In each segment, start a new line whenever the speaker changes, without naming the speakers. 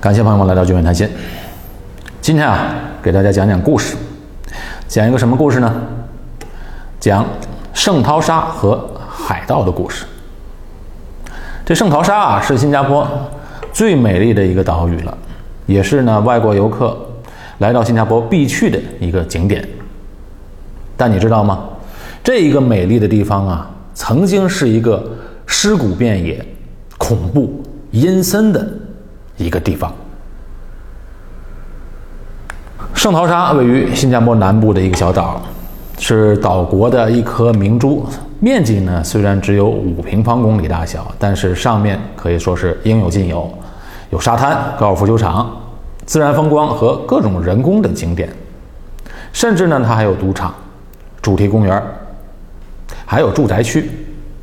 感谢朋友们来到聚美谈心。今天啊，给大家讲讲故事，讲一个什么故事呢？讲圣淘沙和海盗的故事。这圣淘沙啊，是新加坡最美丽的一个岛屿了，也是呢外国游客来到新加坡必去的一个景点。但你知道吗？这一个美丽的地方啊，曾经是一个尸骨遍野、恐怖阴森的。一个地方，圣淘沙位于新加坡南部的一个小岛，是岛国的一颗明珠。面积呢虽然只有五平方公里大小，但是上面可以说是应有尽有，有沙滩、高尔夫球场、自然风光和各种人工的景点，甚至呢它还有赌场、主题公园，还有住宅区。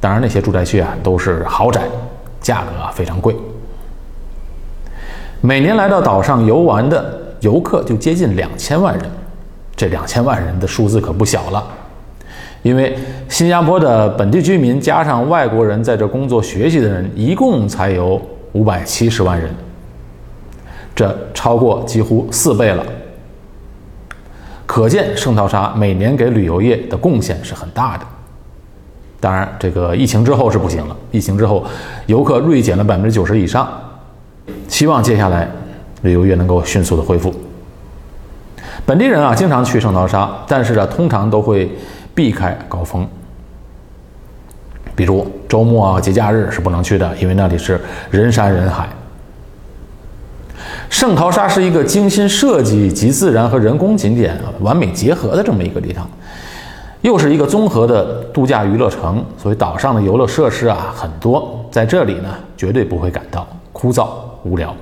当然那些住宅区啊都是豪宅，价格啊非常贵。每年来到岛上游玩的游客就接近两千万人，这两千万人的数字可不小了。因为新加坡的本地居民加上外国人在这工作学习的人，一共才有五百七十万人，这超过几乎四倍了。可见圣淘沙每年给旅游业的贡献是很大的。当然，这个疫情之后是不行了，疫情之后游客锐减了百分之九十以上。希望接下来旅游业能够迅速的恢复。本地人啊，经常去圣淘沙，但是呢，通常都会避开高峰，比如周末啊、节假日是不能去的，因为那里是人山人海。圣淘沙是一个精心设计集自然和人工景点完美结合的这么一个地方，又是一个综合的度假娱乐城，所以岛上的游乐设施啊很多，在这里呢绝对不会感到枯燥。无聊，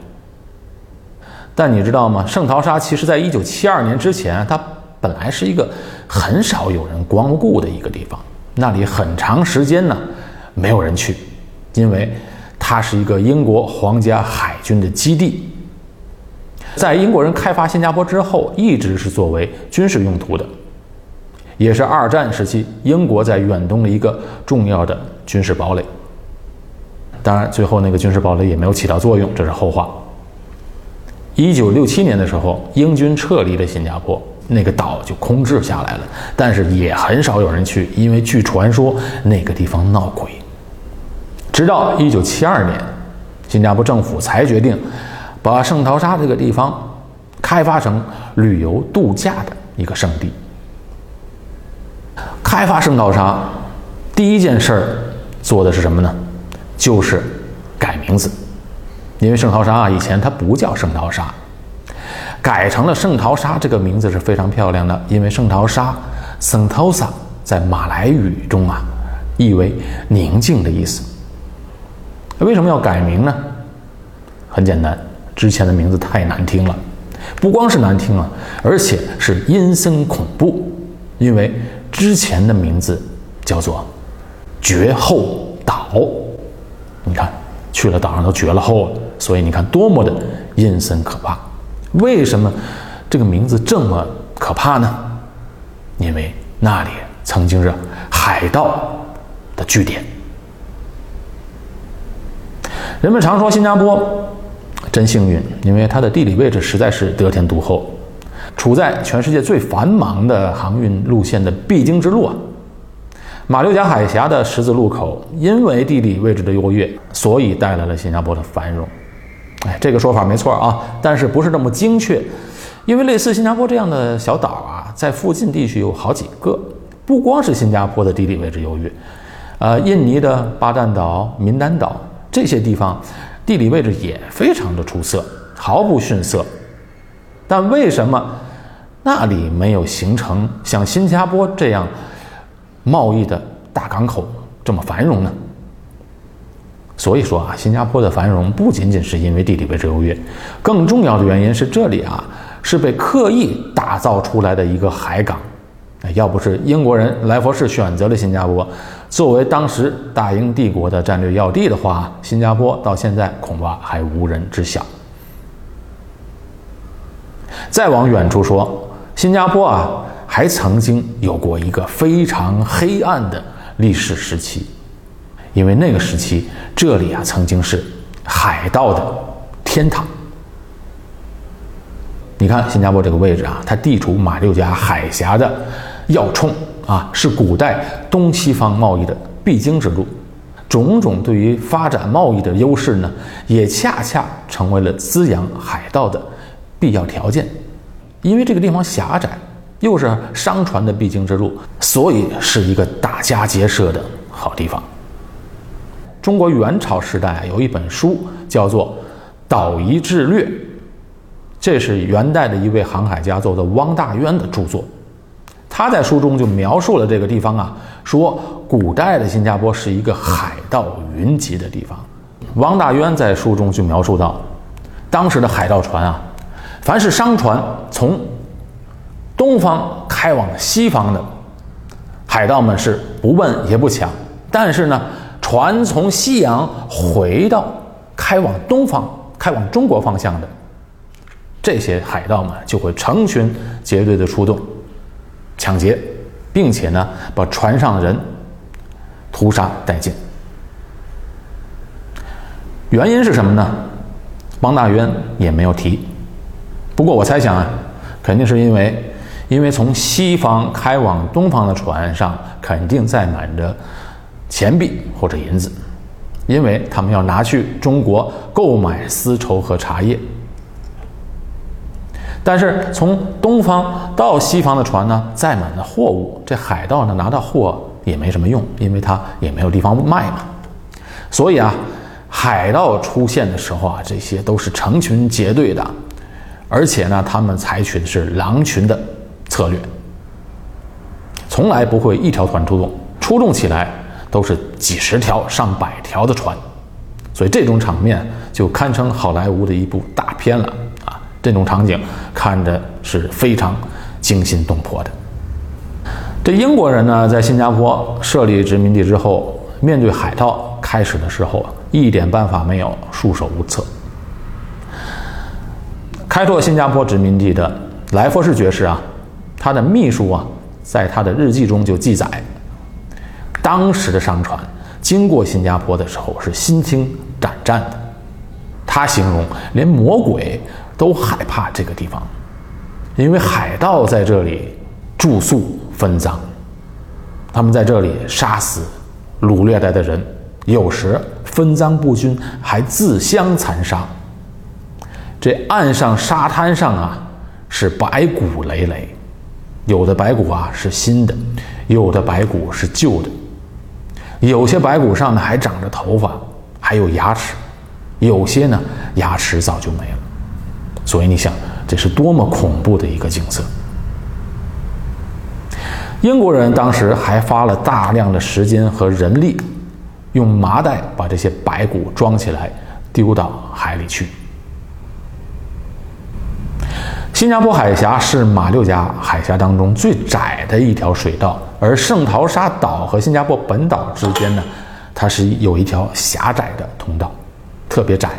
但你知道吗？圣淘沙其实在一九七二年之前，它本来是一个很少有人光顾的一个地方。那里很长时间呢，没有人去，因为它是一个英国皇家海军的基地。在英国人开发新加坡之后，一直是作为军事用途的，也是二战时期英国在远东的一个重要的军事堡垒。当然，最后那个军事堡垒也没有起到作用，这是后话。一九六七年的时候，英军撤离了新加坡，那个岛就空置下来了。但是也很少有人去，因为据传说那个地方闹鬼。直到一九七二年，新加坡政府才决定把圣淘沙这个地方开发成旅游度假的一个圣地。开发圣淘沙第一件事儿做的是什么呢？就是改名字，因为圣淘沙啊，以前它不叫圣淘沙，改成了圣淘沙这个名字是非常漂亮的，因为圣淘沙 （Sentosa） 在马来语中啊，意为宁静的意思。为什么要改名呢？很简单，之前的名字太难听了，不光是难听啊，而且是阴森恐怖，因为之前的名字叫做绝后岛。你看，去了岛上都绝了后了，所以你看多么的阴森可怕。为什么这个名字这么可怕呢？因为那里曾经是海盗的据点。人们常说新加坡真幸运，因为它的地理位置实在是得天独厚，处在全世界最繁忙的航运路线的必经之路啊。马六甲海峡的十字路口，因为地理位置的优越，所以带来了新加坡的繁荣。哎，这个说法没错啊，但是不是那么精确？因为类似新加坡这样的小岛啊，在附近地区有好几个。不光是新加坡的地理位置优越，呃，印尼的巴淡岛、民丹岛这些地方，地理位置也非常的出色，毫不逊色。但为什么那里没有形成像新加坡这样？贸易的大港口这么繁荣呢？所以说啊，新加坡的繁荣不仅仅是因为地理位置优越，更重要的原因是这里啊是被刻意打造出来的一个海港。要不是英国人莱佛士选择了新加坡作为当时大英帝国的战略要地的话，新加坡到现在恐怕还无人知晓。再往远处说，新加坡啊。还曾经有过一个非常黑暗的历史时期，因为那个时期这里啊曾经是海盗的天堂。你看新加坡这个位置啊，它地处马六甲海峡的要冲啊，是古代东西方贸易的必经之路。种种对于发展贸易的优势呢，也恰恰成为了滋养海盗的必要条件。因为这个地方狭窄，又是商船的必经之路，所以是一个打家劫舍的好地方。中国元朝时代有一本书叫做《岛夷志略》，这是元代的一位航海家做的汪大渊的著作。他在书中就描述了这个地方啊，说古代的新加坡是一个海盗云集的地方。汪大渊在书中就描述到，当时的海盗船啊，凡是商船从东方开往西方的，海盗们是不问也不抢；但是呢，船从西洋回到开往东方、开往中国方向的，这些海盗们就会成群结队的出动。抢劫，并且呢，把船上的人屠杀殆尽。原因是什么呢？汪大渊也没有提。不过我猜想啊，肯定是因为，因为从西方开往东方的船上肯定载满着钱币或者银子，因为他们要拿去中国购买丝绸和茶叶。但是从东方到西方的船呢，载满了货物，这海盗呢拿到货也没什么用，因为他也没有地方卖嘛。所以啊，海盗出现的时候啊，这些都是成群结队的，而且呢，他们采取的是狼群的策略，从来不会一条船出动，出动起来都是几十条、上百条的船，所以这种场面就堪称好莱坞的一部大片了啊。这种场景看着是非常惊心动魄的。这英国人呢，在新加坡设立殖民地之后，面对海盗，开始的时候啊，一点办法没有，束手无策。开拓新加坡殖民地的莱佛士爵士啊，他的秘书啊，在他的日记中就记载，当时的商船经过新加坡的时候是心惊胆战的。他形容连魔鬼。都害怕这个地方，因为海盗在这里住宿分赃，他们在这里杀死、掳掠来的人，有时分赃不均，还自相残杀。这岸上沙滩上啊，是白骨累累，有的白骨啊是新的，有的白骨是旧的，有些白骨上呢还长着头发，还有牙齿，有些呢牙齿早就没了。所以你想，这是多么恐怖的一个景色！英国人当时还花了大量的时间和人力，用麻袋把这些白骨装起来，丢到海里去。新加坡海峡是马六甲海峡当中最窄的一条水道，而圣淘沙岛和新加坡本岛之间呢，它是有一条狭窄的通道，特别窄。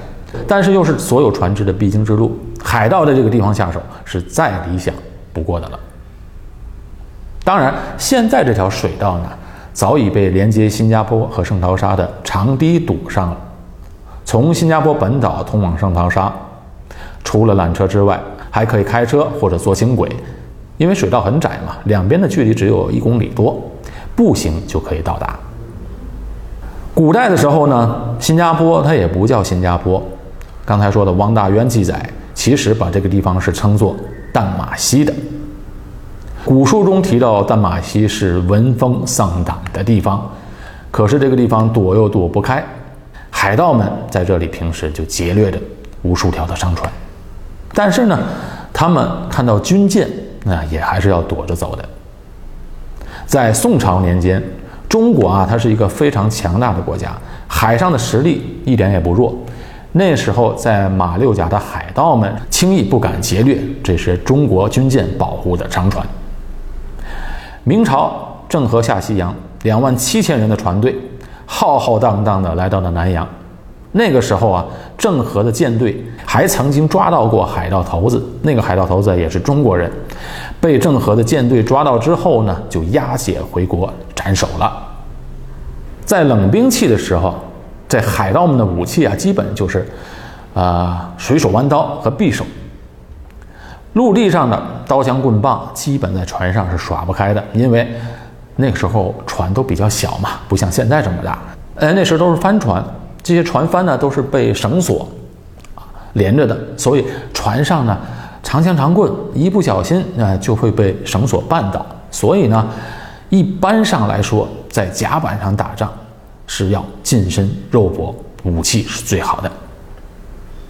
但是又是所有船只的必经之路，海盗在这个地方下手是再理想不过的了。当然，现在这条水道呢，早已被连接新加坡和圣淘沙的长堤堵上了。从新加坡本岛通往圣淘沙，除了缆车之外，还可以开车或者坐轻轨，因为水道很窄嘛，两边的距离只有一公里多，步行就可以到达。古代的时候呢，新加坡它也不叫新加坡。刚才说的汪大渊记载，其实把这个地方是称作淡马锡的。古书中提到淡马锡是闻风丧胆的地方，可是这个地方躲又躲不开，海盗们在这里平时就劫掠着无数条的商船，但是呢，他们看到军舰，那也还是要躲着走的。在宋朝年间，中国啊，它是一个非常强大的国家，海上的实力一点也不弱。那时候，在马六甲的海盗们轻易不敢劫掠这些中国军舰保护的商船。明朝郑和下西洋，两万七千人的船队浩浩荡荡地来到了南洋。那个时候啊，郑和的舰队还曾经抓到过海盗头子，那个海盗头子也是中国人，被郑和的舰队抓到之后呢，就押解回国斩首了。在冷兵器的时候。这海盗们的武器啊，基本就是，啊，水手弯刀和匕首。陆地上的刀枪棍棒基本在船上是耍不开的，因为那个时候船都比较小嘛，不像现在这么大。哎，那时候都是帆船，这些船帆呢都是被绳索啊连着的，所以船上呢长枪长棍，一不小心啊就会被绳索绊倒。所以呢，一般上来说，在甲板上打仗是要近身肉搏，武器是最好的。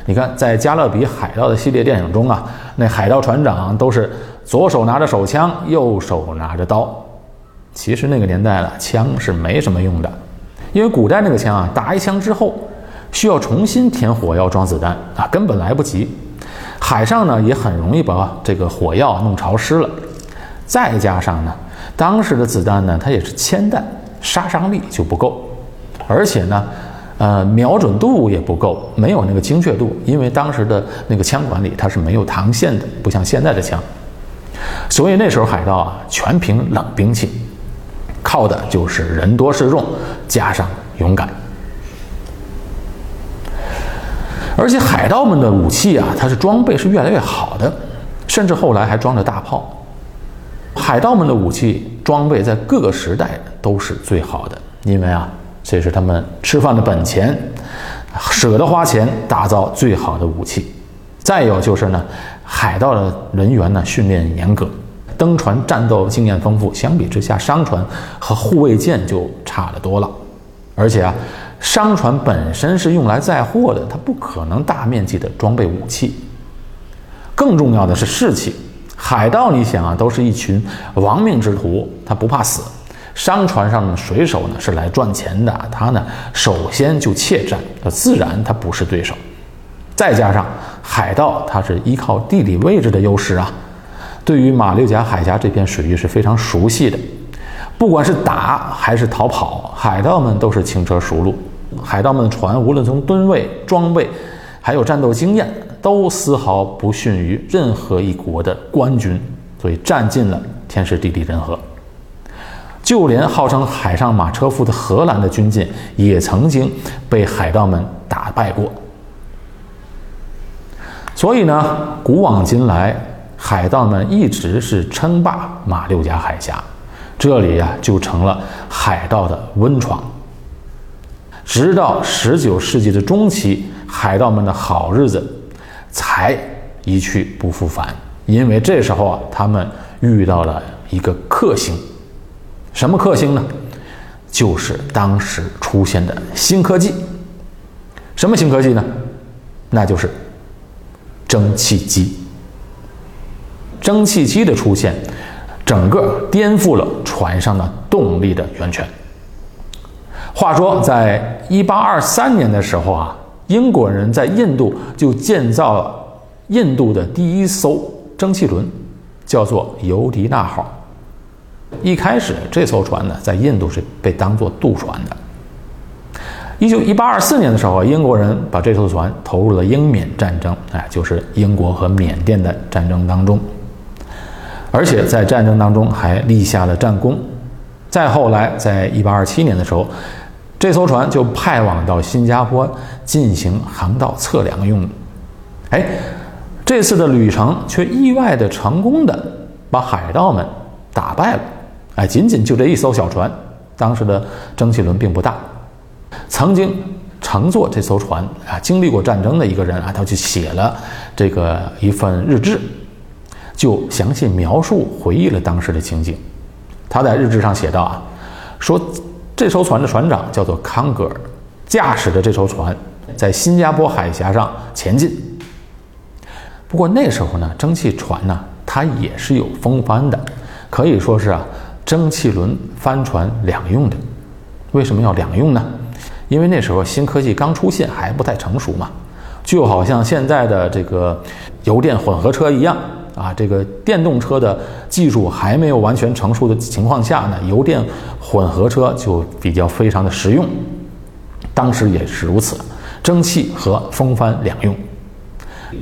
你看，在《加勒比海盗》的系列电影中啊，那海盗船长都是左手拿着手枪，右手拿着刀。其实那个年代了，枪是没什么用的，因为古代那个枪啊，打一枪之后需要重新填火药装子弹啊，根本来不及。海上呢也很容易把这个火药弄潮湿了，再加上呢，当时的子弹呢它也是铅弹，杀伤力就不够，而且呢。呃，瞄准度也不够，没有那个精确度，因为当时的那个枪管里它是没有膛线的，不像现在的枪，所以那时候海盗啊全凭冷兵器，靠的就是人多势众加上勇敢。而且海盗们的武器啊，它是装备是越来越好的，甚至后来还装着大炮。海盗们的武器装备在各个时代都是最好的，因为啊。这是他们吃饭的本钱，舍得花钱打造最好的武器。再有就是呢，海盗的人员呢训练严格，登船战斗经验丰富。相比之下，商船和护卫舰就差得多了。而且啊，商船本身是用来载货的，它不可能大面积的装备武器。更重要的是士气，海盗你想啊，都是一群亡命之徒，他不怕死。商船上的水手呢是来赚钱的，他呢首先就怯战，那自然他不是对手。再加上海盗他是依靠地理位置的优势啊，对于马六甲海峡这片水域是非常熟悉的。不管是打还是逃跑，海盗们都是轻车熟路。海盗们的船无论从吨位、装备，还有战斗经验，都丝毫不逊于任何一国的官军，所以占尽了天时地利人和。就连号称海上马车夫的荷兰的军舰，也曾经被海盗们打败过。所以呢，古往今来，海盗们一直是称霸马六甲海峡，这里呀就成了海盗的温床。直到十九世纪的中期，海盗们的好日子才一去不复返，因为这时候啊，他们遇到了一个克星。什么克星呢？就是当时出现的新科技。什么新科技呢？那就是蒸汽机。蒸汽机的出现，整个颠覆了船上的动力的源泉。话说，在一八二三年的时候啊，英国人在印度就建造了印度的第一艘蒸汽轮，叫做尤迪纳号。一开始，这艘船呢，在印度是被当作渡船的。一九一八二四年的时候，英国人把这艘船投入了英缅战争，哎，就是英国和缅甸的战争当中，而且在战争当中还立下了战功。再后来，在一八二七年的时候，这艘船就派往到新加坡进行航道测量用。哎，这次的旅程却意外的成功的把海盗们打败了。哎，仅仅就这一艘小船，当时的蒸汽轮并不大。曾经乘坐这艘船啊，经历过战争的一个人啊，他就写了这个一份日志，就详细描述回忆了当时的情景。他在日志上写道啊，说这艘船的船长叫做康格尔，驾驶着这艘船在新加坡海峡上前进。不过那时候呢，蒸汽船呢，它也是有风帆的，可以说是啊。蒸汽轮帆船两用的，为什么要两用呢？因为那时候新科技刚出现，还不太成熟嘛，就好像现在的这个油电混合车一样啊，这个电动车的技术还没有完全成熟的情况下呢，油电混合车就比较非常的实用。当时也是如此，蒸汽和风帆两用。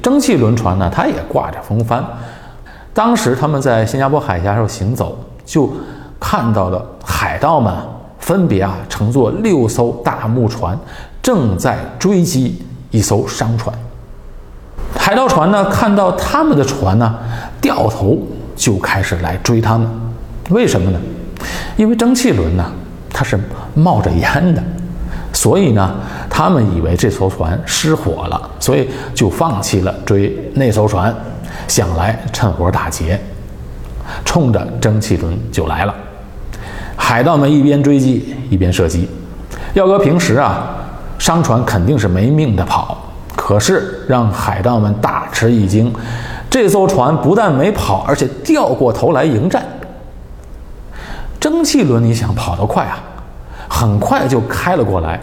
蒸汽轮船呢，它也挂着风帆。当时他们在新加坡海峡上行走。就看到了海盗们分别啊乘坐六艘大木船，正在追击一艘商船。海盗船呢，看到他们的船呢，掉头就开始来追他们。为什么呢？因为蒸汽轮呢，它是冒着烟的，所以呢，他们以为这艘船失火了，所以就放弃了追那艘船，想来趁火打劫，冲着蒸汽轮就来了。海盗们一边追击一边射击。要搁平时啊，商船肯定是没命的跑。可是让海盗们大吃一惊，这艘船不但没跑，而且掉过头来迎战。蒸汽轮，你想跑得快啊，很快就开了过来，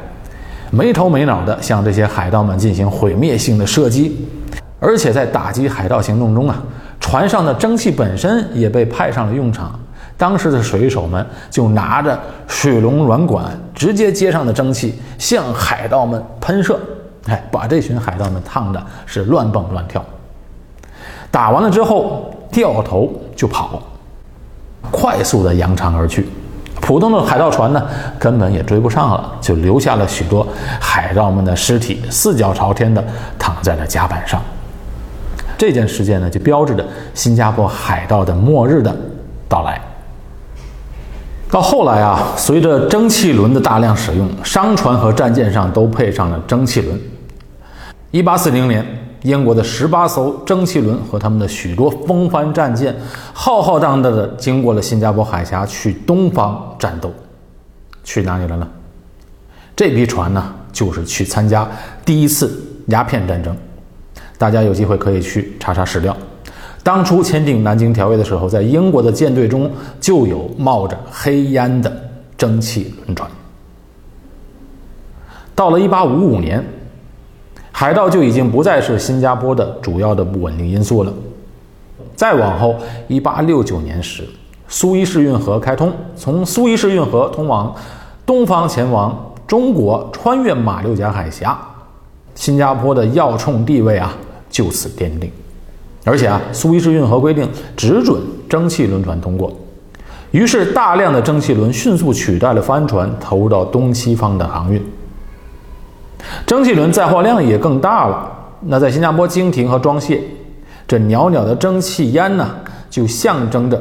没头没脑的向这些海盗们进行毁灭性的射击。而且在打击海盗行动中啊，船上的蒸汽本身也被派上了用场。当时的水手们就拿着水龙软管，直接接上的蒸汽向海盗们喷射，哎，把这群海盗们烫的是乱蹦乱跳。打完了之后，掉头就跑，快速的扬长而去。普通的海盗船呢，根本也追不上了，就留下了许多海盗们的尸体，四脚朝天的躺在了甲板上。这件事件呢，就标志着新加坡海盗的末日的到来。到后来啊，随着蒸汽轮的大量使用，商船和战舰上都配上了蒸汽轮。一八四零年，英国的十八艘蒸汽轮和他们的许多风帆战舰，浩浩荡荡的经过了新加坡海峡，去东方战斗。去哪里了呢？这批船呢，就是去参加第一次鸦片战争。大家有机会可以去查查史料。当初签订《南京条约》的时候，在英国的舰队中就有冒着黑烟的蒸汽轮船。到了1855年，海盗就已经不再是新加坡的主要的不稳定因素了。再往后，1869年时，苏伊士运河开通，从苏伊士运河通往东方前往中国，穿越马六甲海峡，新加坡的要冲地位啊就此奠定。而且啊，苏伊士运河规定只准蒸汽轮船通过，于是大量的蒸汽轮迅速取代了帆船，投入到东西方的航运。蒸汽轮载货量也更大了。那在新加坡经停和装卸，这袅袅的蒸汽烟呢，就象征着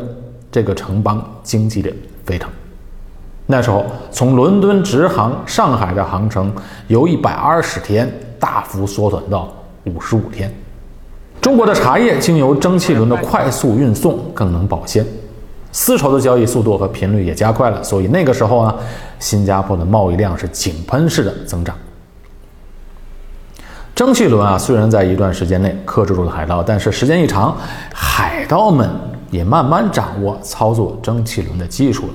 这个城邦经济的飞腾。那时候，从伦敦直航上海的航程由一百二十天大幅缩短到五十五天。中国的茶叶经由蒸汽轮的快速运送更能保鲜，丝绸的交易速度和频率也加快了，所以那个时候呢，新加坡的贸易量是井喷式的增长。蒸汽轮啊，虽然在一段时间内克制住了海盗，但是时间一长，海盗们也慢慢掌握操作蒸汽轮的技术了。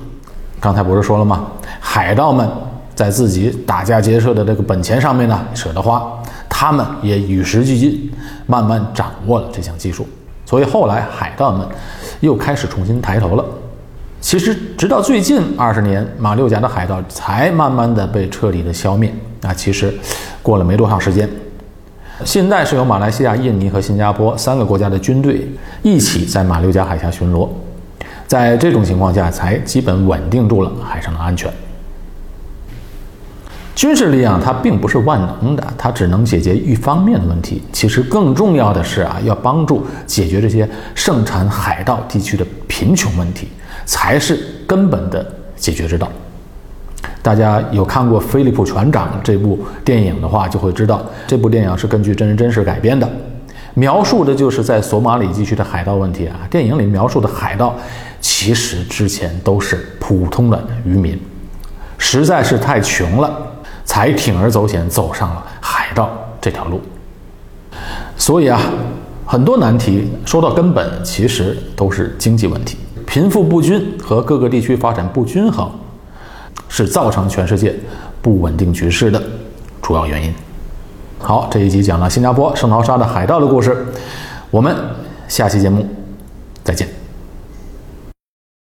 刚才不是说了吗？海盗们在自己打家劫舍的这个本钱上面呢，舍得花。他们也与时俱进，慢慢掌握了这项技术，所以后来海盗们又开始重新抬头了。其实，直到最近二十年，马六甲的海盗才慢慢的被彻底的消灭。啊，其实过了没多长时间，现在是由马来西亚、印尼和新加坡三个国家的军队一起在马六甲海峡巡逻，在这种情况下，才基本稳定住了海上的安全。军事力量它并不是万能的，它只能解决一方面的问题。其实更重要的是啊，要帮助解决这些盛产海盗地区的贫穷问题，才是根本的解决之道。大家有看过《菲利普船长》这部电影的话，就会知道这部电影是根据真人真事改编的，描述的就是在索马里地区的海盗问题啊。电影里描述的海盗，其实之前都是普通的渔民，实在是太穷了。才铤而走险走上了海盗这条路，所以啊，很多难题说到根本，其实都是经济问题，贫富不均和各个地区发展不均衡，是造成全世界不稳定局势的主要原因。好，这一集讲了新加坡圣淘沙的海盗的故事，我们下期节目再见。